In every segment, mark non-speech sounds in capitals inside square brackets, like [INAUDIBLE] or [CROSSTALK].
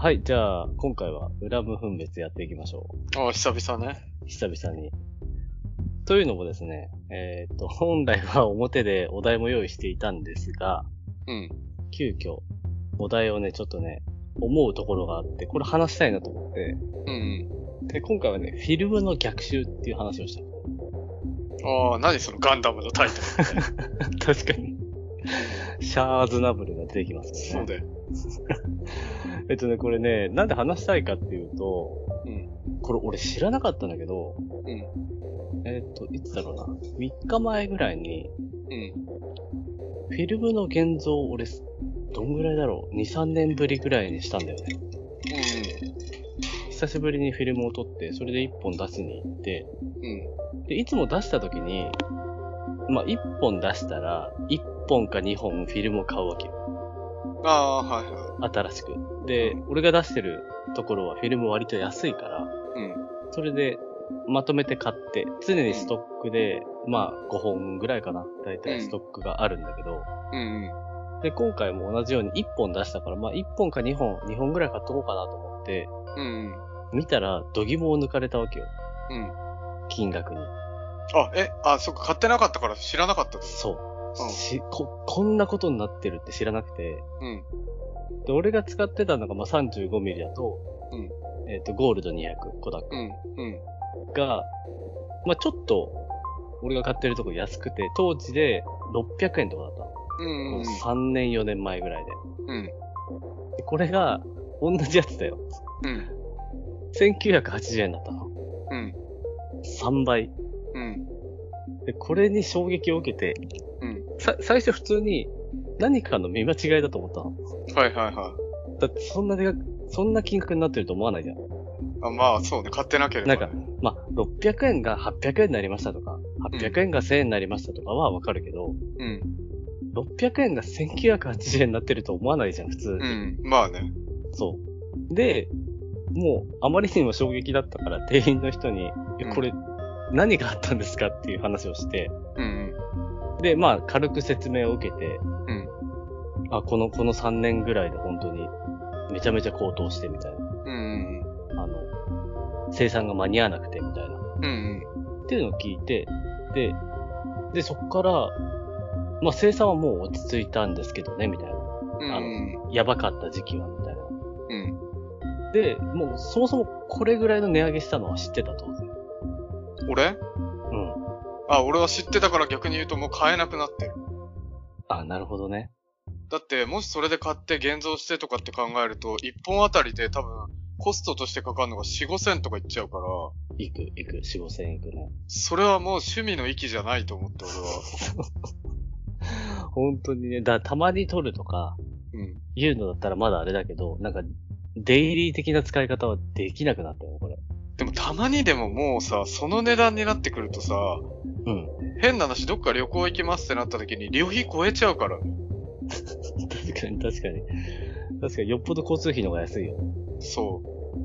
はい、じゃあ、今回は裏無分別やっていきましょああ、久々ね。う。久々に。というのもですね、えーっと、本来は表でお題も用意していたんですが、うん。急遽、お題をね、ちょっとね、思うところがあって、これ話したいなと思って、うんで、今回はね、フィルムの逆襲っていう話をした。うん。ああ、何そのガンダムのタイトル。[LAUGHS] 確かに。シャーズナブルが出てきますよね。そうだよ。えっとね、これね、なんで話したいかっていうと、うん。これ俺知らなかったんだけど、うん。えっと、いつだろうな。3日前ぐらいに、うん。フィルムの現像を俺、どんぐらいだろう ?2、3年ぶりぐらいにしたんだよね。久しぶりにフィルムを撮って、それで1本出しに行って、うん。うん。で、いつも出した時に、まあ、1本出したら、1本か2本フィルムを買うわけよ。ああ、はいは新しく。で、俺が出してるところはフィルム割と安いから、い。うん。それで、まとめて買って、常にストックで、まあ、5本ぐらいかな。だいたいストックがあるんだけど、うんで、今回も同じように1本出したから、まあ1本か2本、2本ぐらい買っとこうかなと思って、うん。うん。見たら、度肝を抜かれたわけよ。うん。金額に。あ、え、あ、そっか、買ってなかったから知らなかったそう。うんしこ、こんなことになってるって知らなくて、うん。で、俺が使ってたのが、まあ 35mm だと、うんえっ、と、ゴールド200、コダックうん。うん。が、まあちょっと、俺が買ってるとこ安くて、当時で600円とかだったの。うん。もう3年4年前ぐらいで。うん。でこれが、同じやつだよ。うん。1980円だったの。うん。3倍。うん。で、これに衝撃を受けて、うん。さ、最初普通に何かの見間違いだと思ったの。はいはいはい。だってそんなでかく、そんな金額になってると思わないじゃん。あ、まあ、そうね、買ってなければ、ね。なんか、まあ、600円が800円になりましたとか、800円が1000円になりましたとかはわかるけど、うん。600円が1980円になってると思わないじゃん、普通。うん。まあね。そう。で、もう、あまりにも衝撃だったから、店員の人に、これ、何があったんですかっていう話をして、うん。で、まあ、軽く説明を受けて、うん。あ、この、この3年ぐらいで本当に、めちゃめちゃ高騰してみたいな。うん。あの、生産が間に合わなくてみたいな。うん。っていうのを聞いて、で、で、そっから、まあ、生産はもう落ち着いたんですけどね、みたいな。うん。あのやばかった時期は、みたいな。うん。で、もう、そもそもこれぐらいの値上げしたのは知ってた、当然。俺？うん。あ、俺は知ってたから逆に言うともう買えなくなってる。あ、なるほどね。だって、もしそれで買って現像してとかって考えると、1本あたりで多分、コストとしてかかるのが4、5千とかいっちゃうから、いく、いく、4、5千いくね。それはもう趣味の域じゃないと思って、俺は。[LAUGHS] 本当にね、だたまに撮るとか、うん。言うのだったらまだあれだけど、なんか、デイリー的な使い方はできなくなったよ、これ。でもたまにでももうさ、その値段になってくるとさ、うん。変な話、どっか旅行行きますってなった時に、旅費超えちゃうからね。確かに、確かに。確かに、よっぽど交通費の方が安いよ。そうん。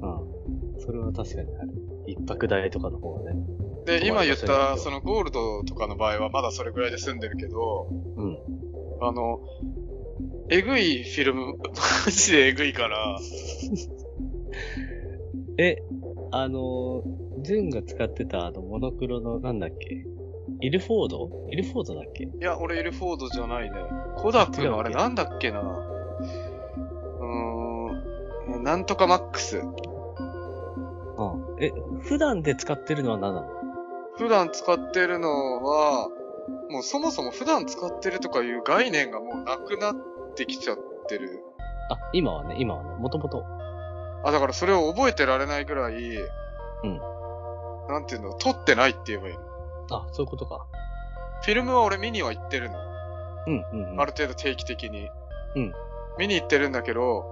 それは確かにある。一泊代とかの方がね。う。で、今言った、そのゴールドとかの場合はまだそれぐらいで済んでるけど、うん。あの、えぐいフィルム、[LAUGHS] マジでえぐいから、[LAUGHS] え、あのー、ジュンが使ってたあのモノクロのなんだっけ？イルフォード？イルフォードだっけ？いや、俺エルフォードじゃないね。コダックのあれなんだっけな？うーん、なんとかマックス。うん。え、普段で使ってるのは何なの？普段使ってるのは、もうそもそも普段使ってるとかいう概念がもうなくなってきちゃってる。あ、今はね、今はね、もともと。あ、だからそれを覚えてられないぐらい、うん。なんていうの、撮ってないって言えばいいの。あ、そういうことか。フィルムは俺見には行ってるの。うん、うん、うん。ある程度定期的に。うん。見に行ってるんだけど、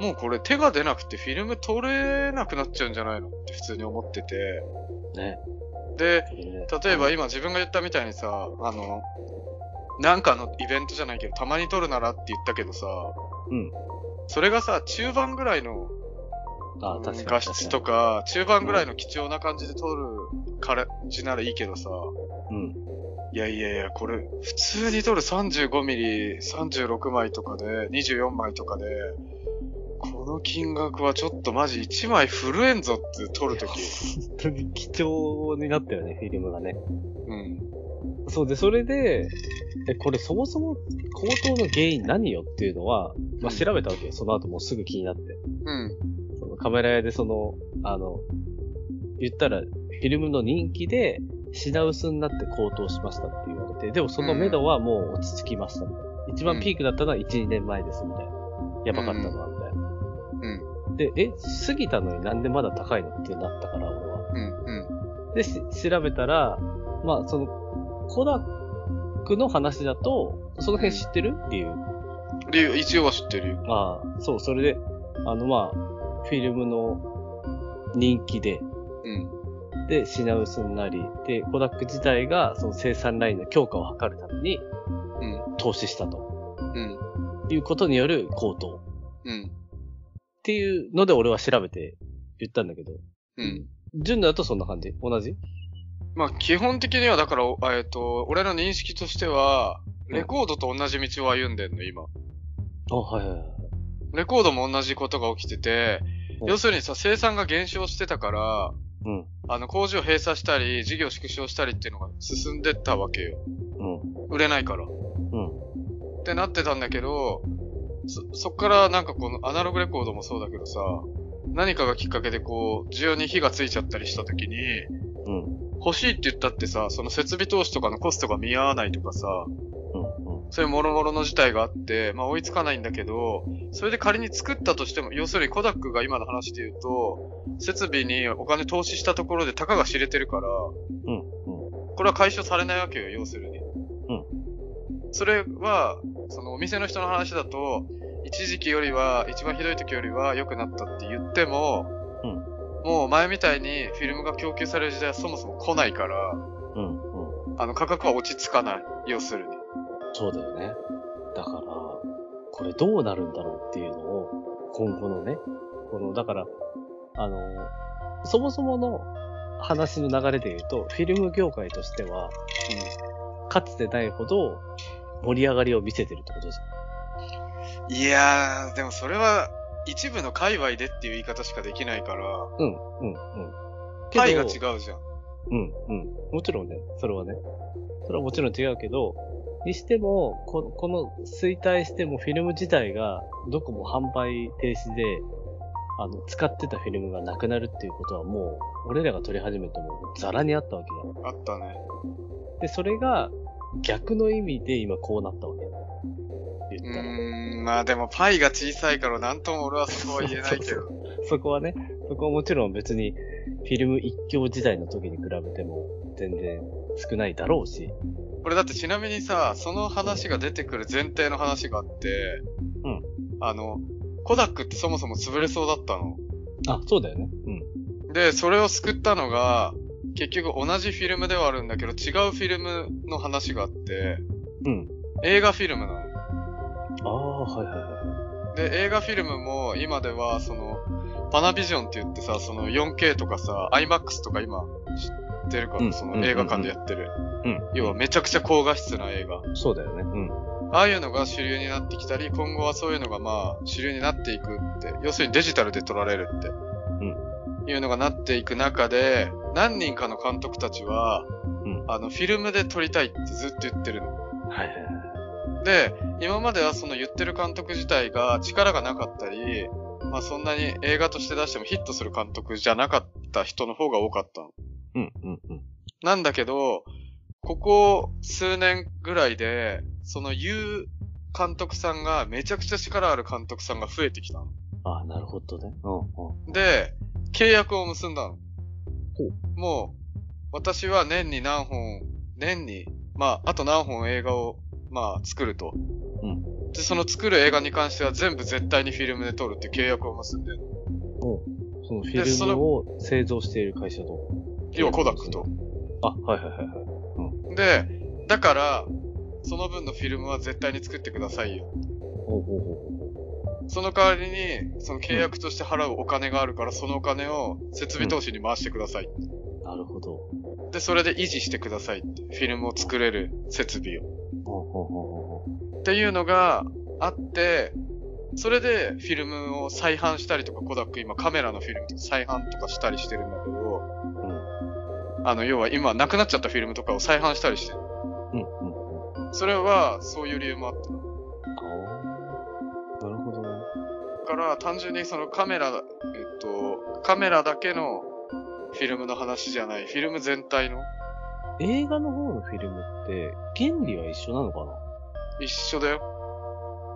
もうこれ手が出なくてフィルム撮れなくなっちゃうんじゃないのって普通に思ってて。ね。で、ね例えば今自分が言ったみたいにさ、あの、なんかのイベントじゃないけど、たまに撮るならって言ったけどさ、うん。それがさ、中盤ぐらいのあ、うん確かに。画質とか、中盤ぐらいの貴重な感じで撮る感じならいいけどさ、うん。いやいやいや、これ、普通に撮る35ミリ、36枚とかで、24枚とかで、この金額はちょっとマジ1枚震えんぞって撮るとき。本当に貴重になったよね、フィルムがね。うん。そうで、それで、え、これそもそも高騰の原因何よっていうのは、まあ、調べたわけよ。その後もうすぐ気になって。うん。カメラ屋でその、あの、言ったら、フィルムの人気で品薄になって高騰しましたって言われて、でもその目処はもう落ち着きましたみたいな。一番ピークだったのは1、2年前ですみたいな。やばかったのはみたいな。うん。で、え、過ぎたのになんでまだ高いのってなったから、俺は。うん。うん。で、し調べたら、まあ、その、コダックの話だと、その辺知ってる？理由。理由、一応は知ってるよ。ああ、そう、それで、あの、まあ、フィルムの人気で、うん。で、品薄になり、で、コダック自体が、その生産ラインの強化を図るために、うん。投資したとうん。いうことによる高騰うん。っていうので俺は調べて言ったんだけど、うん。純だとそんな感じ？同じ？まあ、基本的にはだから、えっと、俺の認識としては、レコードと同じ道を歩んでんの、今。あ、はいはいはい。レコードも同じことが起きてて、うん要するにさ、生産が減少してたから、うん。あの、工場閉鎖したり、事業縮小したりっていうのが進んでったわけよ。うん。売れないから。うん。ってなってたんだけど、そ、そっからなんかこのアナログレコードもそうだけどさ、何かがきっかけでこう、需要に火がついちゃったりした時に、うん。欲しいって言ったってさ、その設備投資とかのコストが見合わないとかさ。そういう諸々の事態があって、まあ追いつかないんだけど、それで仮に作ったとしても、要するにコダックが今の話で言うと、設備にお金投資したところでたかが知れてるから、うん。うん。これは回収されないわけよ、要するに。うん。それは、そのお店の人の話だと、一時期よりは、一番ひどい時よりは良くなったって言っても、うんもう前みたいにフィルムが供給される時代はそもそも来ないから、うん。うん。あの価格は落ち着かない。要するに。そうだよね。だから、これどうなるんだろうっていうのを、今後のね、この、だから、あの、そもそもの話の流れで言うと、フィルム業界としては、かつてないほど盛り上がりを見せてるってことじいやー、でもそれは、一部の界隈でっていう言い方しかできないから、ゃん。うん、うん、うん。けどパイが違うじゃん。うん、うん。もちろんね、それはね。それはもちろん違うけど、にしても、ここの衰退してもフィルム自体がどこも販売停止で、あの、使ってたフィルムがなくなるっていうことはもう、俺らが撮り始めてもザラにあったわけだ。あったね。で、それが逆の意味で今こうなったわけ言ったら。ーん、まあでもパイが小さいからなんとも俺はそこは言えないけど。[LAUGHS] そこはね、そこはもちろん別にフィルム一強時代の時に比べても全然少ないだろうし。これだってちなみにさ、その話が出てくる前提の話があって、うん。あの、コダックってそもそも潰れそうだったの。あ、そうだよね。うん。で、それを救ったのが、結局同じフィルムではあるんだけど、違うフィルムの話があって、うん。映画フィルムなの。ああ、はいはいはい。で、映画フィルムも今では、その、パナビジョンって言ってさ、その 4K とかさ、IMAX とか今知ってるかうんら、その映画館でやってる。うん。要はめちゃくちゃ高画質な映画。そうだよね。うん。ああいうのが主流になってきたり、今後はそういうのがまあ主流になっていくって、要するにデジタルで撮られるって、いうのがなっていく中で、何人かの監督たちは、うんあの、フィルムで撮りたいってずっと言ってるの。はいはいはい。で、今まではその言ってる監督自体が力がなかったり、まあそんなに映画として出してもヒットする監督じゃなかった人の方が多かったの。うん、うん、うん。なんだけど、ここ数年ぐらいで、その言う監督さんがめちゃくちゃ力ある監督さんが増えてきたの。ああ、なるほどね。うん、うん。で、契約を結んだの。ほもう、私は年に何本、年に、まあ、あと何本映画を、まあ、作ると。うん。で、その作る映画に関しては全部絶対にフィルムで撮るって契約を結んでるの。そのフィルムを製造している会社と。要はコダックと。あ、はいはいはいはい。で、だから、その分のフィルムは絶対に作ってくださいよ。ほうほうほうその代わりに、その契約として払うお金があるから、そのお金を設備投資に回してください。ほう。なるほど。で、それで維持してくださいって。フィルムを作れる設備を。ほうほうほうほっていうのがあって、それでフィルムを再販したりとか、コダック今カメラのフィルムとか再販とかしたりしてるんだけど、うん。あの、要は今なくなっちゃったフィルムとかを再販したりしてる。うん。うん。それは、そういう理由もあって。ああ。なるほどね。だから、単純にそのカメラ、えっと、カメラだけのフィルムの話じゃない、フィルム全体の映画の方のフィルムって、原理は一緒なのかな？一緒だよ。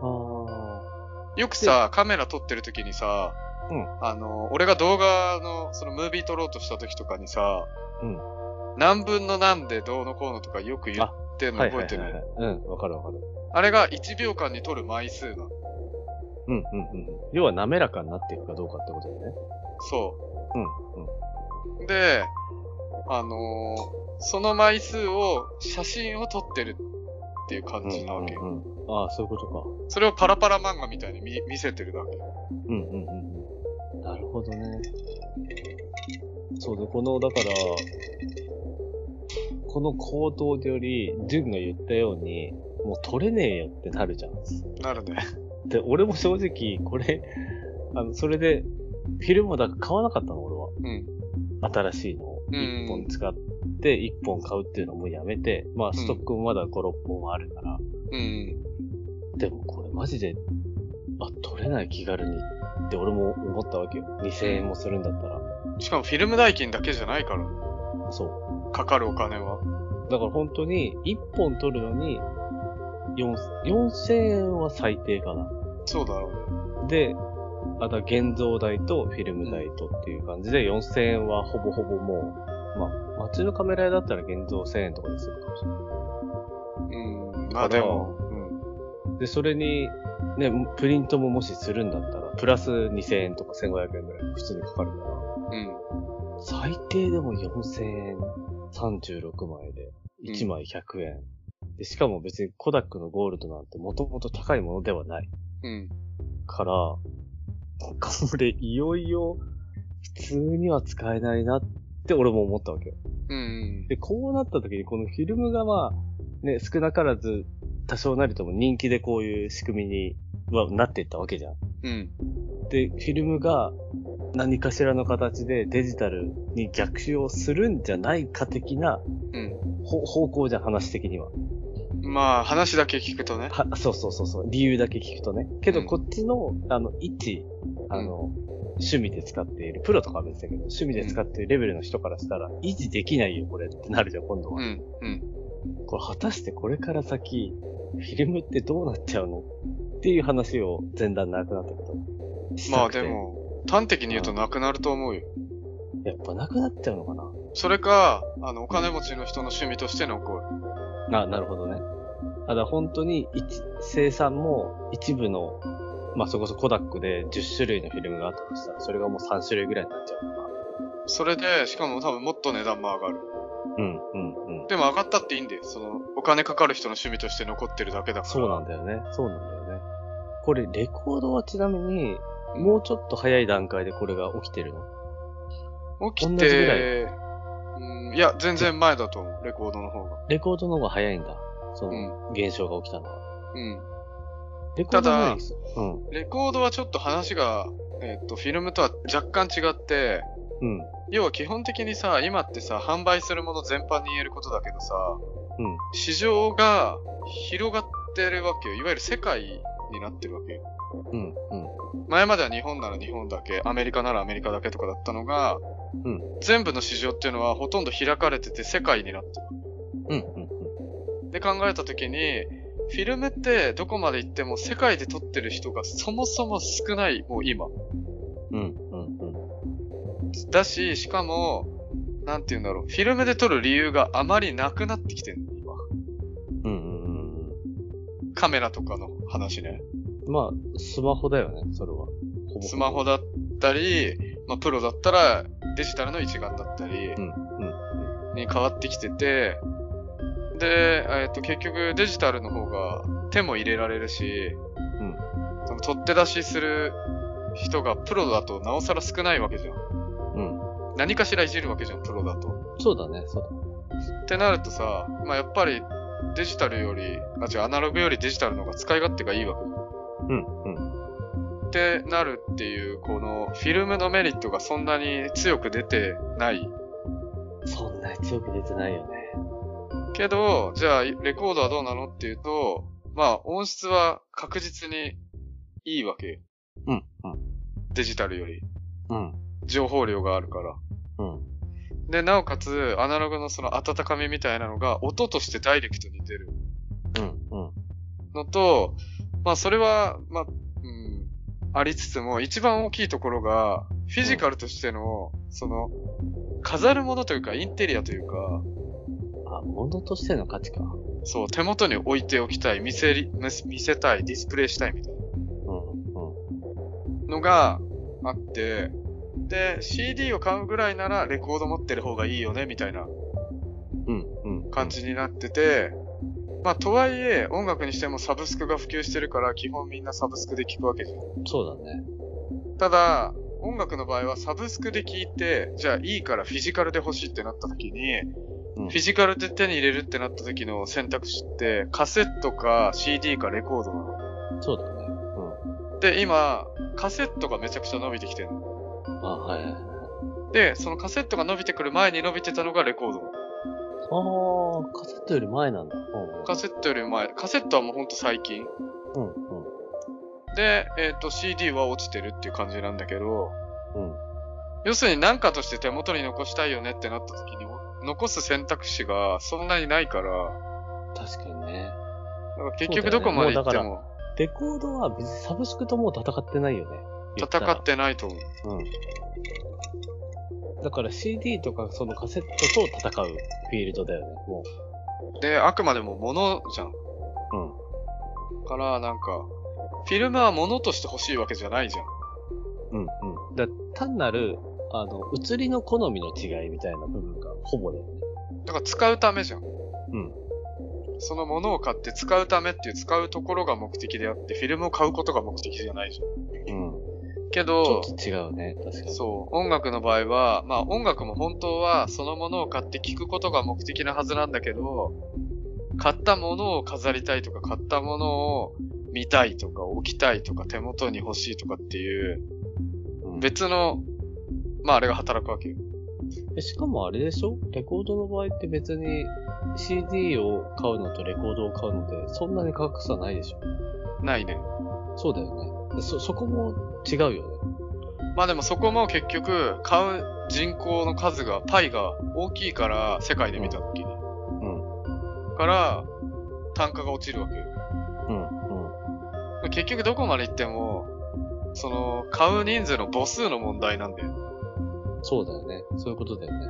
あよくさ、カメラ撮ってる時にさ、うんあの、俺が動画の、そのムービー撮ろうとした時とかにさ、うん何分の何でどうのこうのとかよく言ってんの覚えてる、はい。うん、わかるわかる。あれが1秒間に撮る枚数なの。うん、うん、うん。要は滑らかになっていくかどうかってことだよね。そうん、うん。う。で、あのーその枚数を写真を撮ってるっていう感じなわけよ。うんうんうんああ、そういうことか。それをパラパラ漫画みたいに見見せてるだけ。うんうんうんうん。なるほどね。そうで、この、だから、この行動より、ジュンが言ったように、もう取れねえよってなるじゃん。なるね。で、俺も正直、これ、あの、それで、フィルムをだから買わなかったの、俺は。うん。新しいのをうん1本使って、1本買うっていうのもやめて、まあ、ストックもまだ5、6本あるから、うん。でもこれマジで、あ、取れない気軽にって俺も思ったわけよ。2000円もするんだったら。しかもフィルム代金だけじゃないから、そかかるお金は。う。だから本当に、1本取るのに、4 4000円は最低かな。そうだろうね。で、あとは現像代とフィルム代とっていう感じで、4000円はほぼほぼもう、まあ、街のカメラ屋だったら現像1000円とかにするかもしれない。うん。まあでも、うん。で、それに、ね、プリントももしするんだったら、プラス2000円とか1500円ぐらい普通にかかるから、うん。最低でも4000円、36枚で、1枚100円。でしかも別にコダックのゴールドなんてもともと高いものではないうん。から、これいよいよ普通には使えないなって俺も思ったわけよ。うん。で、こうなった時にこのフィルムがまあ、ね、少なからず多少なりとも人気でこういう仕組みにはなっていったわけじゃん。うん。で、フィルムが何かしらの形でデジタルに逆襲をするんじゃないか的なうん。ほ方向じゃん、話的には。まあ、話だけ聞くとね。は、そうそうそうそう、理由だけ聞くとね。けどうんこっちの、あの、一、あの、趣味で使っている、プロとかは別だけど、趣味で使っているレベルの人からしたら、維持できないよ、これってなるじゃん、今度は。うん。うん。これ果たしてこれから先、フィルムってどうなっちゃうの？っていう話を前段なくなったけど。まあで。も、端的に言うとなくなると思うよ。やっぱなくなっちゃうのかな？それか、あの、お金持ちの人の趣味として残る。あ、なるほどね。あ、だ本当に一、生産も一部の、まあそれこそコダックで10種類のフィルムがあったとしたら、それがもう3種類ぐらいになっちゃうのか。それで、しかも多分もっと値段も上がる。うん、うん、うん。でも上がったっていいんだよ。その、お金かかる人の趣味として残ってるだけだから。そうなんだよね。そうなんだよね。これ、レコードはちなみに、もうちょっと早い段階でこれが起きてるの？起き同じぐらて、うん、いや、全然前だと思う。レコードの方が。レコードの方が早いんだ。そうん。の、現象が起きたのは。うん。レコードはただないですうん。レコードはちょっと話が、えっと、フィルムとは若干違って、うん。要は基本的にさ、今ってさ、販売するもの全般に言えることだけどさ、うん。市場が広がってるわけよ。いわゆる世界になってるわけよ。うん。うん。前までは日本なら日本だけ、アメリカならアメリカだけとかだったのが、うん全部の市場っていうのはほとんど開かれてて世界になってる。うん。うん。で考えたときに、フィルムってどこまで行っても世界で撮ってる人がそもそも少ない、もう今。うん。うん。うん。だし、しかも、なんて言うんだろう、フィルムで撮る理由があまりなくなってきてる。カメラとかの話ね。うん。まあ、スマホだよね、それは。ほぼスマホだったり、まあ、プロだったらデジタルの一眼だったりうん。うん。に変わってきてて、で、えっと、結局デジタルの方が手も入れられるし、うんその取って出しする人がプロだとなおさら少ないわけじゃん。うん。何かしらいじるわけじゃん、プロだと。そうだね、そうだ。ってなるとさ、まあ、やっぱりデジタルより、あ、違う、アナログよりデジタルの方が使い勝手がいいわけ。うん。うん。ってなるっていう、このフィルムのメリットがそんなに強く出てない。そんなに強く出てないよね。けど、じゃあ、レコードはどうなのっていうと、まあ、音質は確実にいいわけよ。うん、うん、デジタルより。うん、情報量があるから。うん。で、なおかつ、アナログのその温かみみたいなのが音としてダイレクトに出るうん、うん。のと、まあそれは、まあ、うん、ありつつも、一番大きいところが、フィジカルとしての、その、飾るものというか、インテリアというか、あ、物としての価値か。そう、手元に置いておきたい、見せり、見せたい、ディスプレイしたいみたいうん、うん。なのがあって、で、CD を買うぐらいならレコード持ってる方がいいよね、みたいなうん、うん。感じになってて、まあ、とはいえ、音楽にしてもサブスクが普及してるから、基本みんなサブスクで聴くわけじゃん。そうだね。ただ、音楽の場合はサブスクで聴いて、じゃあいいからフィジカルで欲しいってなった時に、うんフィジカルで手に入れるってなった時の選択肢って、カセットか CD かレコードなの。そうだね。で、今、カセットがめちゃくちゃ伸びてきてるの。うん。あ、はい。で、そのカセットが伸びてくる前に伸びてたのがレコード。ああ、カセットより前なんだ。カセットより前。カセットはもうほんと最近。うん、うん。で、えっ、と CD は落ちてるっていう感じなんだけど、うん。要するに何かとして手元に残したいよねってなった時に、残す選択肢がそんなにないから、確かにね。だから結局どこまで行ってもレコードは別にサブスクともう戦ってないよね。戦ってないと思う。うん。だから CD とかそのカセットと戦うフィールドだよね、もで、あくまでも物じゃん。う。うん。から、なんか、フィルムは物として欲しいわけじゃないじゃん。うんうん。だ単なる、あの、映りの好みの違いみたいな部分がほぼだよね。だから使うためじゃん。うん。その物を買って使うためっていう使うところが目的であって、フィルムを買うことが目的じゃないじゃん。うん。けちょどっ、と違うね、確かに。そう、音楽の場合は、まあ音楽も本当はそのものを買って聴くことが目的なはずなんだけど、買ったものを飾りたいとか、買ったものを見たいとか、置きたいとか、手元に欲しいとかっていう、うん別の、まああれが働くわけよ。えしかもあれでしょ？レコードの場合って別に CD を買うのとレコードを買うので、そんなに価格差ないでしょ？ないね。そうだよね。でそ、そこも違うよね。まあでもそこも結局、買う人口の数が、パイが大きいから、世界で見たときに。うん。から、単価が落ちるわけよ。うん。うん。結局どこまで行っても、その、買う人数の母数の問題なんだよ。そうだよね。そういうことだよね。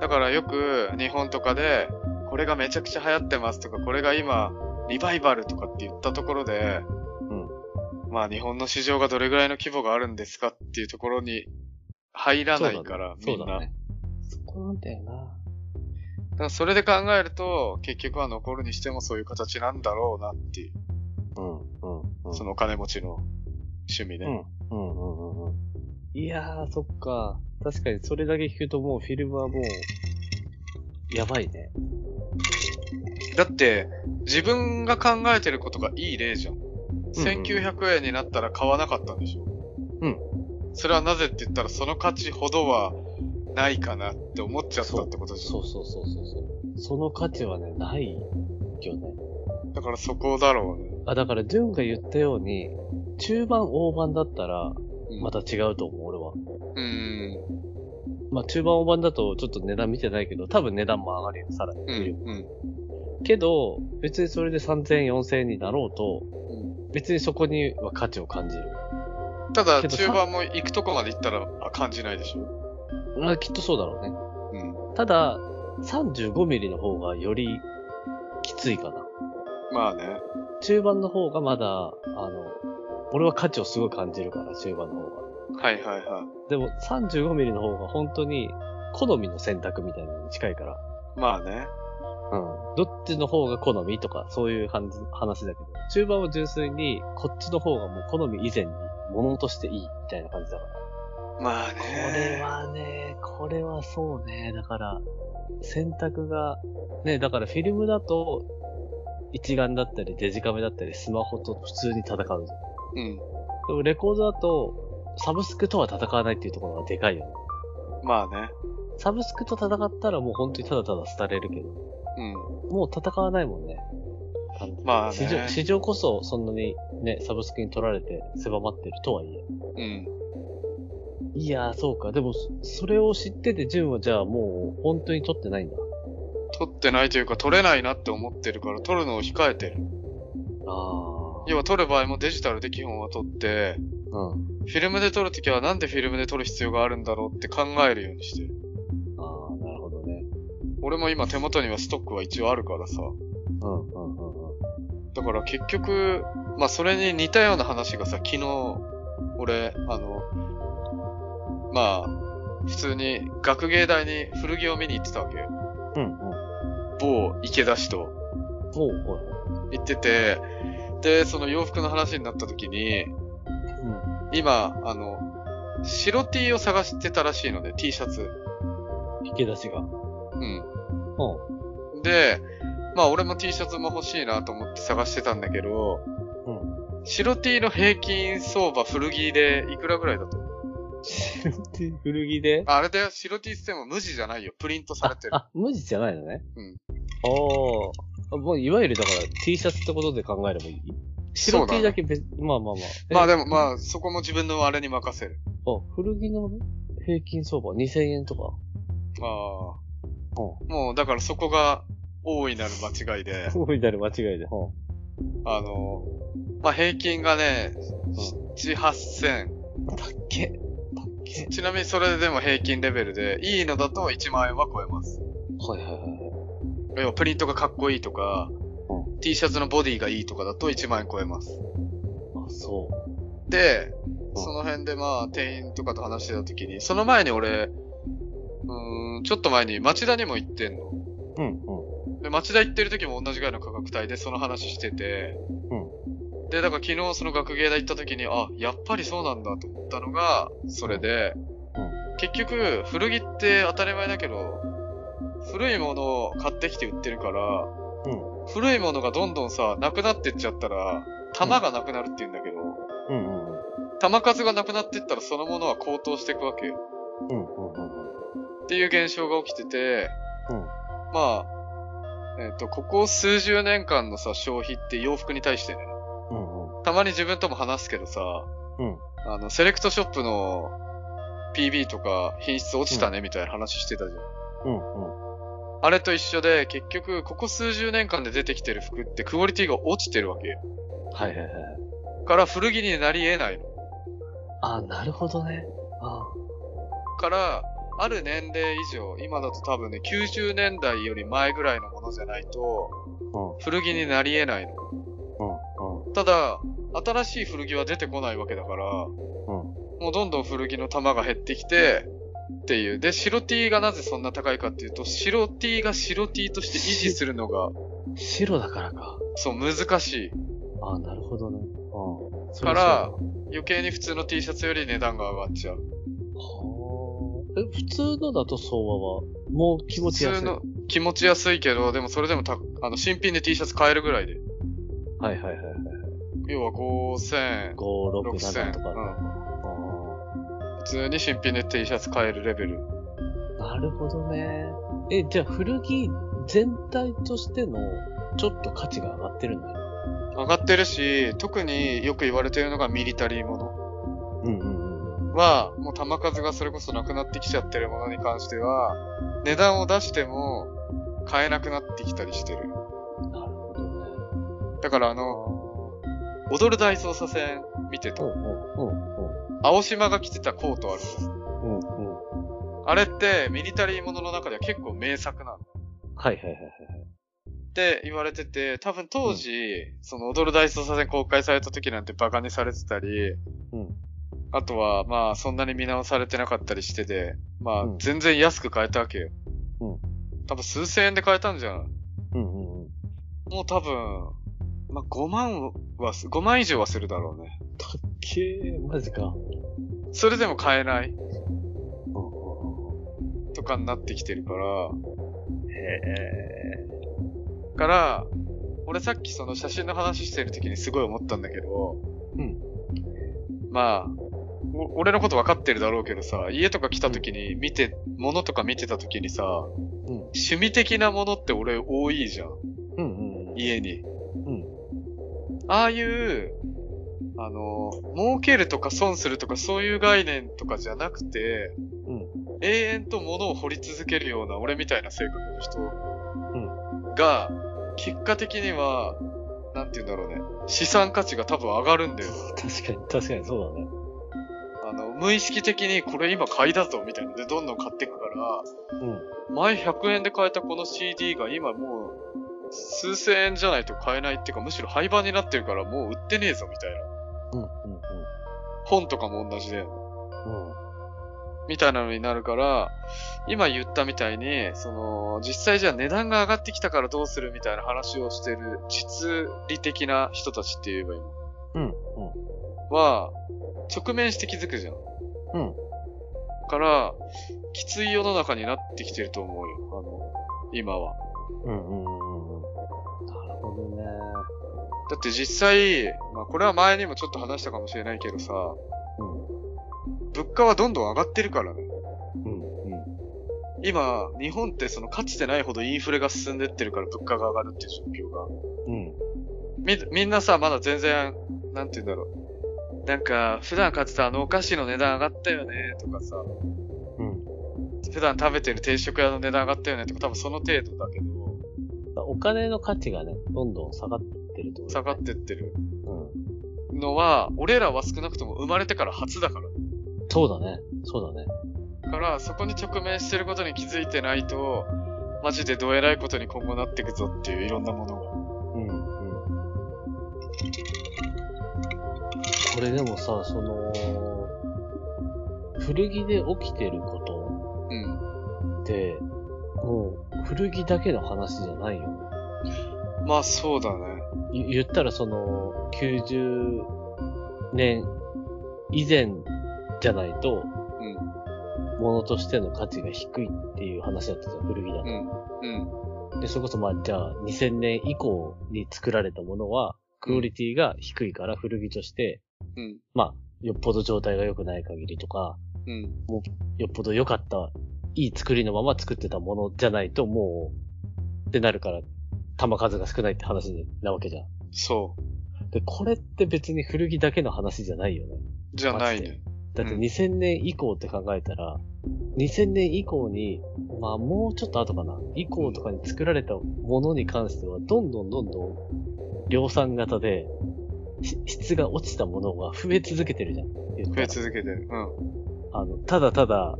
だからよく日本とかで、これがめちゃくちゃ流行ってますとか、これが今、リバイバルとかって言ったところで、うん。まあ日本の市場がどれぐらいの規模があるんですかっていうところに入らないから、みんな。そうだね。そこなんだよな。だからそれで考えると、結局は残るにしてもそういう形なんだろうなっていう。うん。うん。うん。そのお金持ちの趣味ね。うん。うん。うん。うん。うん。いやー、そっか。確かにそれだけ聞くともうフィルムはもう、やばいね。だって、自分が考えてることがいい例じゃん。1900円になったら買わなかったんでしょ？うん。それはなぜって言ったらその価値ほどはないかなって思っちゃったってことじゃん。そうそうそうそうそう。その価値はね、ないよね。だからそこだろうね。あ、だから、ジュンが言ったように、中盤、大盤だったら、うんまた違うと思う、俺は。うーん。まあ、中盤、大盤だと、ちょっと値段見てないけど、多分値段も上がるよ、さらに。うん。うん。けど、別にそれで3000円、4000円になろうと、別にそこには価値を感じる。ただ、中盤も行くとこまで行ったらあ感じないでしょ？あきっとそうだろうね。うん。ただ、35ミリの方がよりきついかな。まあね。中盤の方がまだ、あの、俺は価値をすごい感じるから、中盤の方が。はいはいはでも35ミリの方が本当に好みの選択みたいなのに近いから。い。まあね。うん。どっちの方が好みとか、そういう話話だけど、中盤は純粋に、こっちの方がもう好み以前に物としていいみたいな感じだから。まあね。これはね、これはそうね。だから、選択が、ね、だからフィルムだと、一眼だったりデジカメだったりスマホと普通に戦うじゃん。うん。でもレコードだと、サブスクとは戦わないっていうところがでかいよね。まあね。サブスクと戦ったらもう本当にただただ廃れるけど、うん。もう戦わないもんね。まあね市場、市場こそそんなにね、サブスクに取られて狭まってるとはいえ。うん。いやー、そうか。でも、そそれを知ってて、ジュンはじゃあもう本当に取ってないんだ。撮ってないというか、撮れないなって思ってるから、撮るのを控えてる。あ要は撮る場合もデジタルで基本は撮って、あ。うん。フィルムで撮るときはなんでフィルムで撮る必要があるんだろうって考えるようにしてる。俺も今手元にはストックは一応あるからさ。うん、うん、うん、うん。だから結局、まあそれに似たような話がさ、昨日、俺、あの、まあ、普通に学芸大に古着を見に行ってたわけよ。うん、うん。某池田市とおう、おい。行ってて、で、その洋服の話になった時に、うん。今、あの、白 T を探してたらしいので、T シャツ。池出しが。うん。うん。で、まあ俺も T シャツも欲しいなと思って探してたんだけど、うん。白 T の平均相場古着でいくらぐらいだと白 T 古着で？ああれだよ、白 T って言っても無地じゃないよ。プリントされてる。あ、無地じゃないのね？うん。ああ。もういわゆるだから T シャツってことで考えればいい？白 T だけ別、まあまあまあ。まあでもあ。まあ、そこも自分のあれに任せる。あ、古着の平均相場？2000円とか？ああ。うもう、だからそこが大いなる間違いで、ん。[LAUGHS] 大いなる間違いで。うあの、まあ平均がね、7、8000。ん。たっけ？たっけ？ちなみにそれでも平均レベルで、いいのだと1万円は超えます。はいはいはい。要はプリントがかっこいいとか、う T シャツのボディがいいとかだと1万円超えます。あ、そう。で、うんその辺でまあ、店員とかと話してた時に、その前に俺、うーん、ちょっと前に町田にも行ってんの。うん、うん。で、町田行ってる時も同じぐらいの価格帯でその話してて、で、だから昨日その学芸大行った時に、あ、やっぱりそうなんだと思ったのが、それで、結局、古着って当たり前だけど、古いものを買ってきて売ってるから、うん。古いものがどんどんさ、なくなってっちゃったら、玉がなくなるって言うんだけど、うん、うん。うん、玉数がなくなってったらそのものは高騰していくわけよ。うん、うん。うんっていう現象が起きてて、うんまあ、えっ、と、ここ数十年間のさ、消費って洋服に対してね、うん、うん。たまに自分とも話すけどさ、うんあの、セレクトショップの PB とか品質落ちたねみたいな話してたじゃん。うん、うん。あれと一緒で、結局、ここ数十年間で出てきてる服ってクオリティが落ちてるわけよ。はいはいはい。から古着になり得ないの。あ、なるほどね。あから、ある年齢以上、今だと多分ね、90年代より前ぐらいのものじゃないと、うん、古着になり得ないの。ただ、新しい古着は出てこないわけだから、もうどんどん古着の玉が減ってきて、っていう。で、白 T がなぜそんな高いかっていうと、白 T が白 T として維持するのが、白だからか。そう、難しい。あなるほどね。うん。から余計に普通の T シャツより値段が上がっちゃう。だはあ。え、普通のだと相場は、もう気持ちやすい？普通の気持ち安いけど、でもそれでもた、あの、新品で T シャツ買えるぐらいで。はいはいはいはい。要は5000、5、6、7 6000とか。うんあ普通に新品で T シャツ買えるレベル。ーなるほどね。え、じゃあ古着全体としての、ちょっと価値が上がってるんだよ。上がってるし、特によく言われてるのがミリタリーもの。うんうんうん。は、もう玉数がそれこそなくなってきちゃってるものに関しては、値段を出しても買えなくなってきたりしてる。なるほどね。だからああの、踊る大捜査線見てた。うんうんうん青島が着てたコートあるじゃん。うん。うんうん。あれってミリタリーものの中では結構名作なの。はいはいはいはい。って言われてて、多分当時、その踊る大捜査線公開された時なんてバカにされてたり、うん。あとは、まあ、そんなに見直されてなかったりしてて、まあ、うん全然安く買えたわけよ。うん。多分数千円で買えたんじゃん。うんうんうん。もう多分、まあ、5万はす、5万以上はするだろうね。たっけー、マジか。それでも買えない？うんうんうんとかになってきてるから、へから、俺さっきその写真の話してる時にすごい思ったんだけど、うん。まあ、お俺のこと分かってるだろうけどさ、家とか来た時に見て、物とか見てた時にさ、うん。趣味的なものって俺多いじゃん。うんうん。家に。うん。ああいう、あの、儲けるとか損するとかそういう概念とかじゃなくて、うん。永遠と物を掘り続けるような俺みたいな性格の人うん。が、結果的には、なんて言うんだろうね。資産価値が多分上がるんだよ。確かに、確かにそうだね。無意識的にこれ今買いだぞみたいなのでどんどん買っていくから、うん。前100円で買えたこの CD が今もう、数千円じゃないと買えないっていうか、むしろ廃盤になってるからもう売ってねえぞみたいな。うん。うん。本とかも同じで。うん。うん。みたいなのになるから、今言ったみたいに、その、実際じゃあ値段が上がってきたからどうするみたいな話をしてる実利的な人たちって言えばいいの？うん。うん。は、直面して気づくじゃん。うん。から、きつい世の中になってきてると思うよ。あの、今は。うん。うん。うん。なるほどね。だって実際、まあこれは前にもちょっと話したかもしれないけどさ、うん。物価はどんどん上がってるからね。うん。うん。今、日本ってそのかつてないほどインフレが進んでってるから物価が上がるっていう状況が。うん。み、みんなさ、まだ全然、なんて言うんだろう。なんか、普段買ってたあのお菓子の値段上がったよね、とかさ、うん。普段食べてる定食屋の値段上がったよね、とか多分その程度だけど、お金の価値がね、どんどん下がってると、下がってってるうん。のは、俺らは少なくとも生まれてから初だから。そうだね。そうだね。から、そこに直面してることに気づいてないと、マジでどえらいことに今後なっていくぞっていういろんなものが。うん。うん。これでもさ、その、古着で起きてることうん。って、もう、古着だけの話じゃないよね。まあそうだね。い言ったらその、90年以前じゃないと、うん。物としての価値が低いっていう話だったじゃん、古着だと。うん。うん。で、それこそまあ、じゃあ、2000年以降に作られたものは、クオリティが低いから古着として、うん。まあ、よっぽど状態が良くない限りとか、うん。よっぽど良かった、いい作りのまま作ってたものじゃないと、もう、ってなるから、玉数が少ないって話なわけじゃん。そう。で、これって別に古着だけの話じゃないよね。じゃないね。だってうん2000年以降って考えたら、2000年以降に、まあもうちょっと後かな、以降とかに作られたものに関しては、どんどんどんどん量産型で、し質が落ちたものが増え続けてるじゃん。増らえ続けてる。あの、ただただ、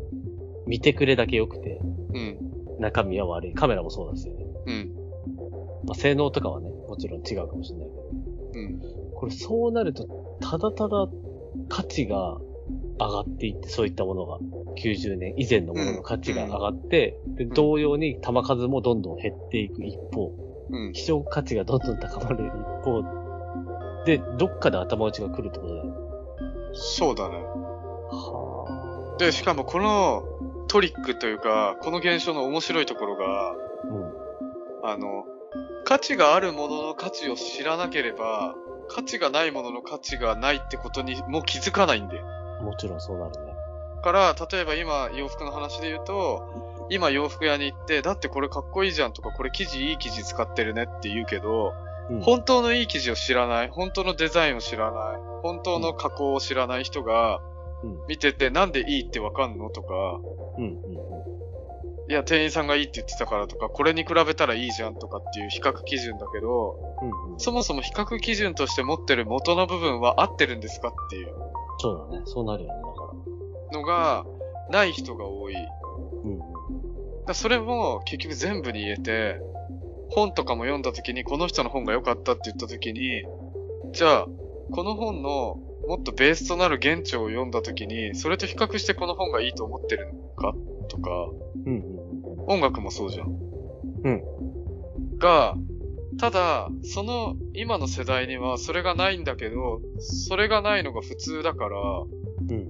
見てくれだけ良くて、うん。うん。中身は悪い。カメラもそうだし、うん。まあ性能とかはね、もちろん違うかもしれないけど。うん。これそうなると、ただただ価値が上がっていって、そういったものが、90年以前のものの価値が上がって、で、同様に玉数もどんどん減っていく一方、うん。希少価値がどんどん高まる一方、で、どっかで頭打ちが来るってことだよ。そうだね。はで、しかもこのトリックというか、この現象の面白いところが、あ。うん。あの、価値があるものの価値を知らなければ、価値がないものの価値がないってことにもう気づかないんだよ。もちろんそうなるね。から、例えば今洋服の話で言うと、今洋服屋に行って、だってこれかっこいいじゃんとか、これ生地いい生地使ってるねって言うけど、うん。本当のいい生地を知らない、本当のデザインを知らない、本当の加工を知らない人がうん、見ててなんでいいってわかんのとか、うん、うん、いや、店員さんがいいって言ってたからとか、これに比べたらいいじゃんとかっていう比較基準だけど、うん。うん。そもそも比較基準として持ってる元の部分は合ってるんですかっていうそうだね。そうなるよね、だから。のが、ない人が多い。うん、うん。らそれも結局全部に言えて、本とかも読んだ時にこの人の本が良かったって言った時に、じゃあ、この本のもっとベースとなる原著を読んだ時に、それと比較してこの本がいいと思ってるのか？とか、うん、うん。音楽もそうじゃん。うん。が、ただ、その今の世代にはそれがないんだけど、それがないのが普通だから、うん。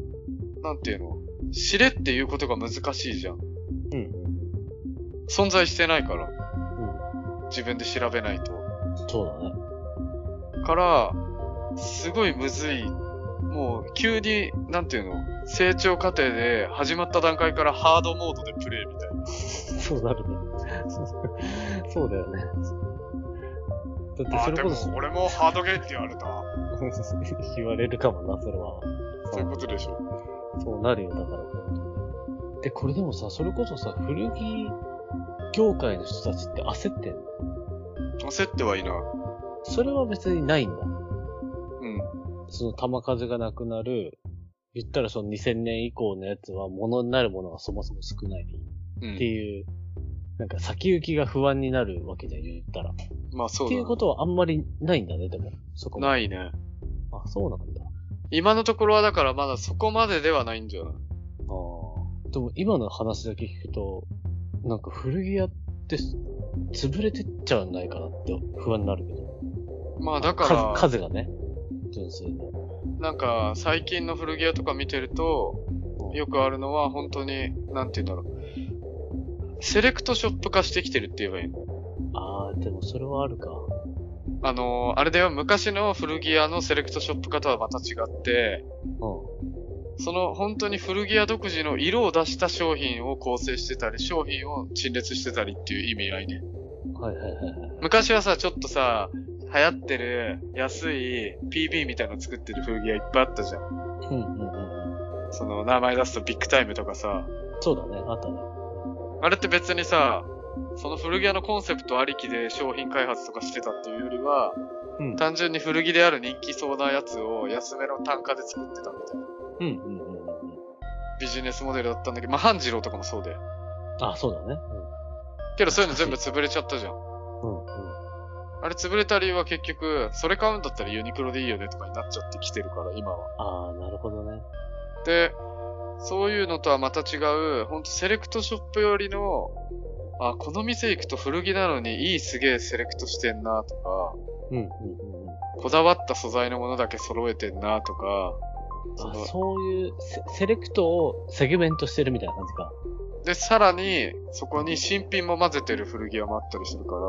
なんていうの？知れっていうことが難しいじゃん。うん。存在してないから、うん。自分で調べないと。そうだね。から、すごいむずいもう急に、なんていうの、成長過程で始まった段階からハードモードでプレイみたいな。そうなるね。[LAUGHS] そうだよね。だってそれこそ、俺もハードゲーって言われた。[LAUGHS] 言われるかもな、それは。そういうことでしょ。そうなるよ、だから。で、これでもさ、それこそさ、古着業界の人たちって焦ってんの？焦ってはいな。それは別にないんだ。うん。その玉数がなくなる、言ったらその2000年以降のやつは物になるものがそもそも少ないうんって。いう、なんか先行きが不安になるわけじゃん、言ったら。まあそうっていうことはあんまりないんだね、でも。そこまでないね。あ、そうなんだ。今のところはだからまだそこまでではないんじゃない？ああ。でも今の話だけ聞くと、なんか古着屋って潰れてっちゃうんないかなって不安になるけど。まあだから、数数がね。純粋に。なんか最近の古着屋とか見てると、よくあるのは本当に、なんて言うんだろう。セレクトショップ化してきてるって言えばいいのああ、でもそれはあるか。あのーあれだよ、昔の古着屋のセレクトショップ化とはまた違って、うその本当に古着屋独自の色を出した商品を構成してたり、商品を陳列してたりっていう意味合いね。ん。はいはいはいはい。昔はさ、ちょっとさ、流行ってる安い PB みたいなの作ってる古着屋いっぱいあったじゃん。うんうんうんうん。その名前出すとビッグタイムとかさ。そうだね、あったね。あれって別にさ、その古着屋のコンセプトありきで商品開発とかしてたっていうよりは、うん単純に古着である人気そうなやつを安めの単価で作ってたみたいなうんうんうんうんうん。ビジネスモデルだったんだけど、まあ、半次郎とかもそうで。あ、そうだね。けどそういうの全部潰れちゃったじゃん。うん。うんうん。あれ潰れた理由は結局、それ買うんだったらユニクロでいいよねとかになっちゃってきてるから、今は。ああ、なるほどね。で、そういうのとはまた違う、ほんとセレクトショップ寄りの、あ、この店行くと古着なのにいいすげえセレクトしてんなとか、うんうんうんうん。こだわった素材のものだけ揃えてんなとか、そそういうセセレクトをセグメントしてるみたいな感じか。で、さらに、そこに新品も混ぜてる古着屋もあったりするから、あ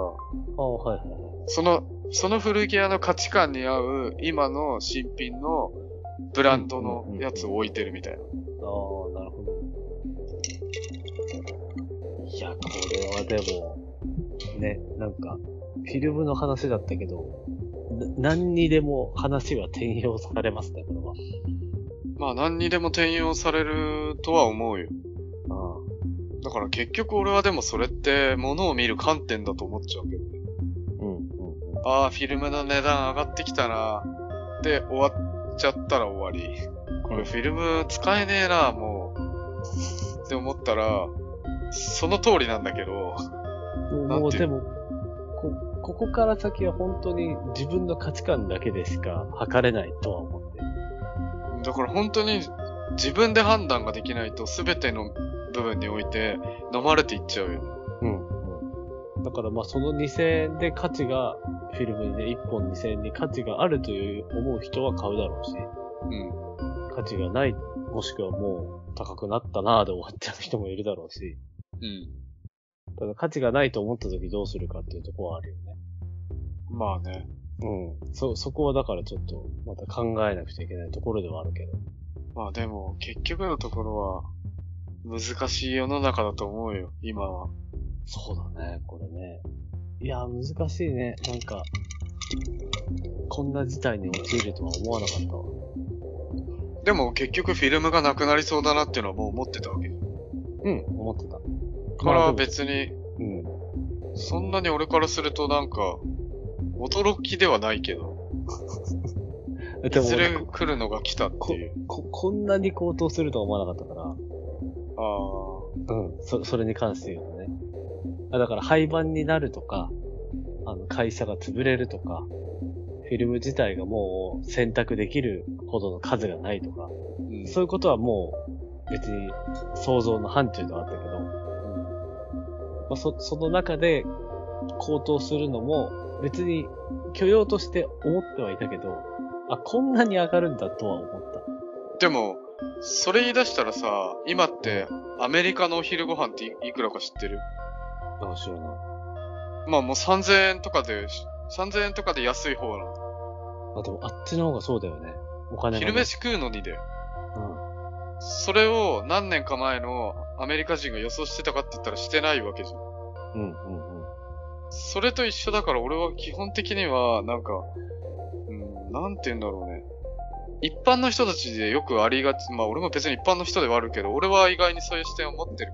あ、はいはいはい。その、その古着屋の価値観に合う、今の新品のブランドのやつを置いてるみたいな。ああ、なるほど。いや、これはでも、ね、なんか、フィルムの話だったけど、な何にでも話は転用されますね、これは。まあ何にでも転用されるとは思うよ。あだから結局俺はでもそれって物を見る観点だと思っちゃうけどね。あ、うん、うん、ああ、フィルムの値段上がってきたな。で、終わっちゃったら終わり。これフィルム使えねえな、もう。って思ったら、その通りなんだけど、もうでも、こ、ここから先は本当に自分の価値観だけでしか測れないとは思ってる。だから本当に自分で判断ができないと全ての部分において飲まれていっちゃうよね。うん。うん。だからまあその2000円で価値が、フィルムで1本2000円に価値があるという思う人は買うだろうし、うん。価値がない、もしくはもう高くなったなぁで終わっちゃう人もいるだろうし、うん。ただ価値がないと思った時どうするかっていうところはあるよね。まあね。うん。そ、そこはだからちょっと、また考えなくちゃいけないところではあるけど。まあでも結局のところは難しい世の中だと思うよ、今は。そうだね、これね。いや、難しいね。なんか、こんな事態に陥るとは思わなかったわ。でも結局フィルムがなくなりそうだなっていうのはもう思ってたわけ。うん、思ってた。から別に、うん。そんなに俺からするとなんか、驚きではないけど、い [LAUGHS] でもずれ俺来るのが来たっていう。こ、こんなに高騰するとは思わなかったから。あうん。そ、それに関して言うとね。あだから廃盤になるとか、あの、会社が潰れるとか、フィルム自体がもう選択できるほどの数がないとか、あ、うん。そういうことはもう別に想像の範疇ではあったけど、まあ、そ、その中で高騰するのも別に許容として思ってはいたけど、あ、こんなに上がるんだとは思った。でも、それ言い出したらさ、今ってアメリカのお昼ご飯っていいくらか知ってる？あ、知らない。まあもう3000円とかで、3000円とかで安い方なの。あ、でもあっちの方がそうだよね。お金がね昼飯食うのにで。うん。それを何年か前のアメリカ人が予想してたかって言ったらしてないわけじゃんうんうん。それと一緒だから俺は基本的には、なんか、うん、なんて言うんだろうね。一般の人たちでよくありがち、まあ俺も別に一般の人ではあるけど、俺は意外にそういう視点を持ってる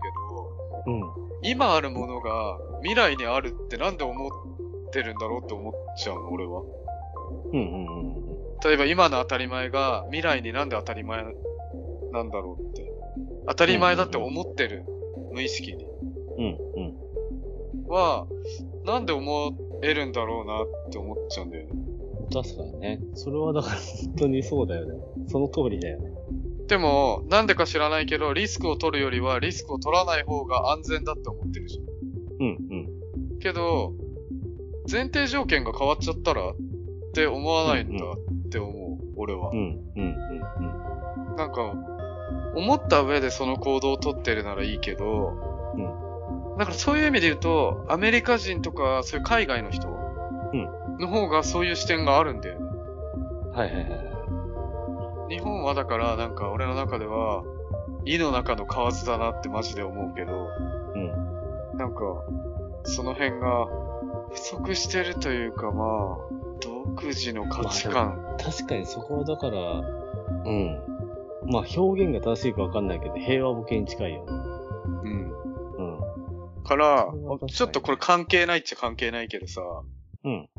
けど、うん。今あるものが未来にあるってなんで思ってるんだろうって思っちゃうの、俺は。うんうんうんうん。例えば今の当たり前が未来になんで当たり前なんだろうって。当たり前だって思ってる。無意識に。うんうん。は、なんで思えるんだろうなって思っちゃうんだよね。確かにね。それはだから本当にそうだよね。その通りだよね。でも、なんでか知らないけど、リスクを取るよりはリスクを取らない方が安全だって思ってるじゃん。うんうん。けど、前提条件が変わっちゃったらって思わないんだって思う、俺はう。んうんうんなんか、思った上でその行動を取ってるならいいけど、だからそういう意味で言うと、アメリカ人とか、そういう海外の人の方がそういう視点があるんだよね。うん。はいはいはい。日本はだから、なんか俺の中では、井の中の蛙だなってマジで思うけど、うん。なんか、その辺が不足してるというかまあ、独自の価値観。確かにそこはだから、うん。まあ表現が正しいかわかんないけど、平和ボケに近いよね。うん。うん。からちょっとこれ関係ないっちゃ関係ないけどさ、うん。